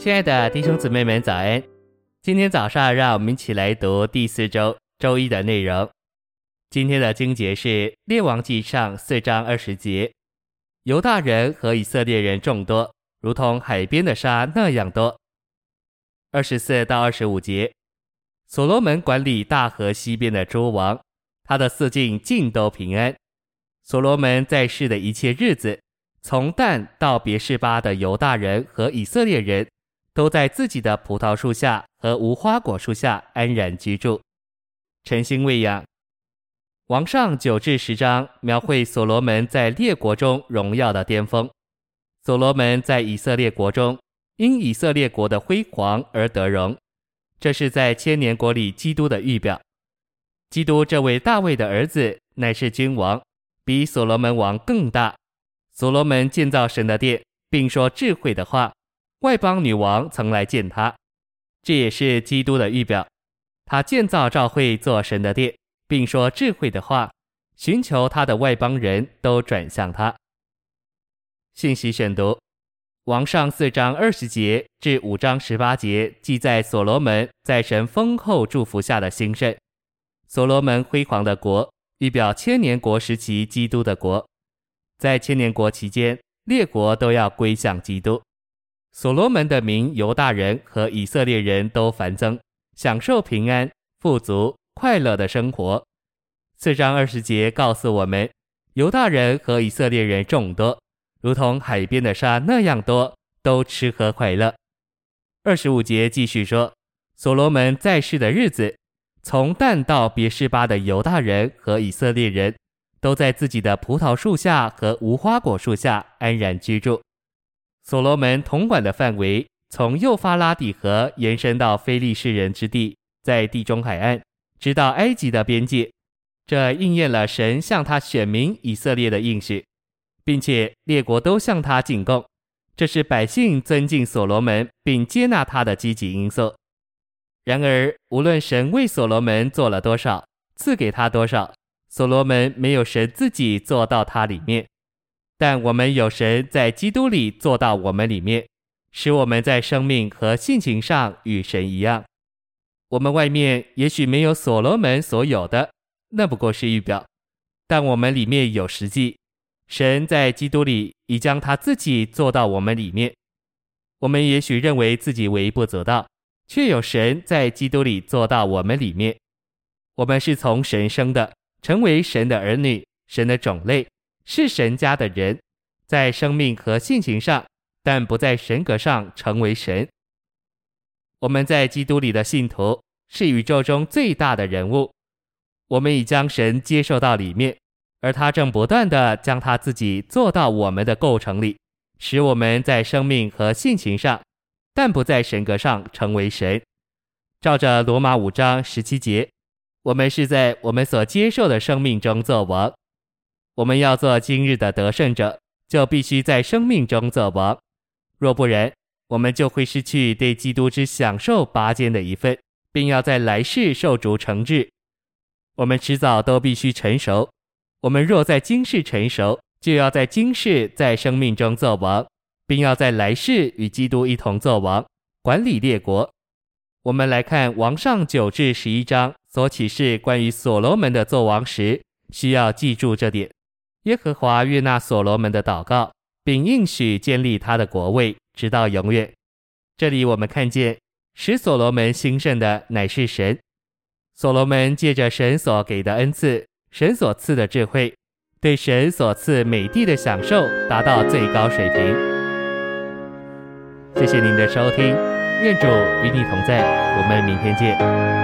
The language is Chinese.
亲爱的弟兄姊妹们，早安！今天早上，让我们一起来读第四周周一的内容。今天的经节是《列王记上》四章二十节：犹大人和以色列人众多，如同海边的沙那样多。二十四到二十五节，所罗门管理大河西边的诸王，他的四境尽都平安。所罗门在世的一切日子，从但到别是巴的犹大人和以色列人。都在自己的葡萄树下和无花果树下安然居住，晨星喂养。王上九至十章描绘所罗门在列国中荣耀的巅峰。所罗门在以色列国中，因以色列国的辉煌而得荣。这是在千年国里基督的预表。基督这位大卫的儿子乃是君王，比所罗门王更大。所罗门建造神的殿，并说智慧的话。外邦女王曾来见他，这也是基督的预表。他建造教会做神的殿，并说智慧的话，寻求他的外邦人都转向他。信息选读：王上四章二十节至五章十八节记载所罗门在神丰厚祝福下的兴盛。所罗门辉煌的国，预表千年国时期基督的国。在千年国期间，列国都要归向基督。所罗门的民犹大人和以色列人都繁增，享受平安、富足、快乐的生活。四章二十节告诉我们，犹大人和以色列人众多，如同海边的沙那样多，都吃喝快乐。二十五节继续说，所罗门在世的日子，从但到别是巴的犹大人和以色列人，都在自己的葡萄树下和无花果树下安然居住。所罗门统管的范围从幼发拉底河延伸到非利士人之地，在地中海岸，直到埃及的边界。这应验了神向他选民以色列的应许，并且列国都向他进贡。这是百姓尊敬所罗门并接纳他的积极因素。然而，无论神为所罗门做了多少，赐给他多少，所罗门没有神自己做到他里面。但我们有神在基督里做到我们里面，使我们在生命和性情上与神一样。我们外面也许没有所罗门所有的，那不过是预表；但我们里面有实际。神在基督里已将他自己做到我们里面。我们也许认为自己微不足道，却有神在基督里做到我们里面。我们是从神生的，成为神的儿女，神的种类。是神家的人，在生命和性情上，但不在神格上成为神。我们在基督里的信徒是宇宙中最大的人物。我们已将神接受到里面，而他正不断地将他自己做到我们的构成里，使我们在生命和性情上，但不在神格上成为神。照着罗马五章十七节，我们是在我们所接受的生命中作王。我们要做今日的得胜者，就必须在生命中作王。若不然，我们就会失去对基督之享受拔尖的一份，并要在来世受主惩治。我们迟早都必须成熟。我们若在今世成熟，就要在今世在生命中作王，并要在来世与基督一同作王，管理列国。我们来看王上九至十一章所启示关于所罗门的作王时，需要记住这点。耶和华悦纳所罗门的祷告，并应许建立他的国位，直到永远。这里我们看见，使所罗门兴盛的乃是神。所罗门借着神所给的恩赐，神所赐的智慧，对神所赐美地的享受达到最高水平。谢谢您的收听，愿主与你同在，我们明天见。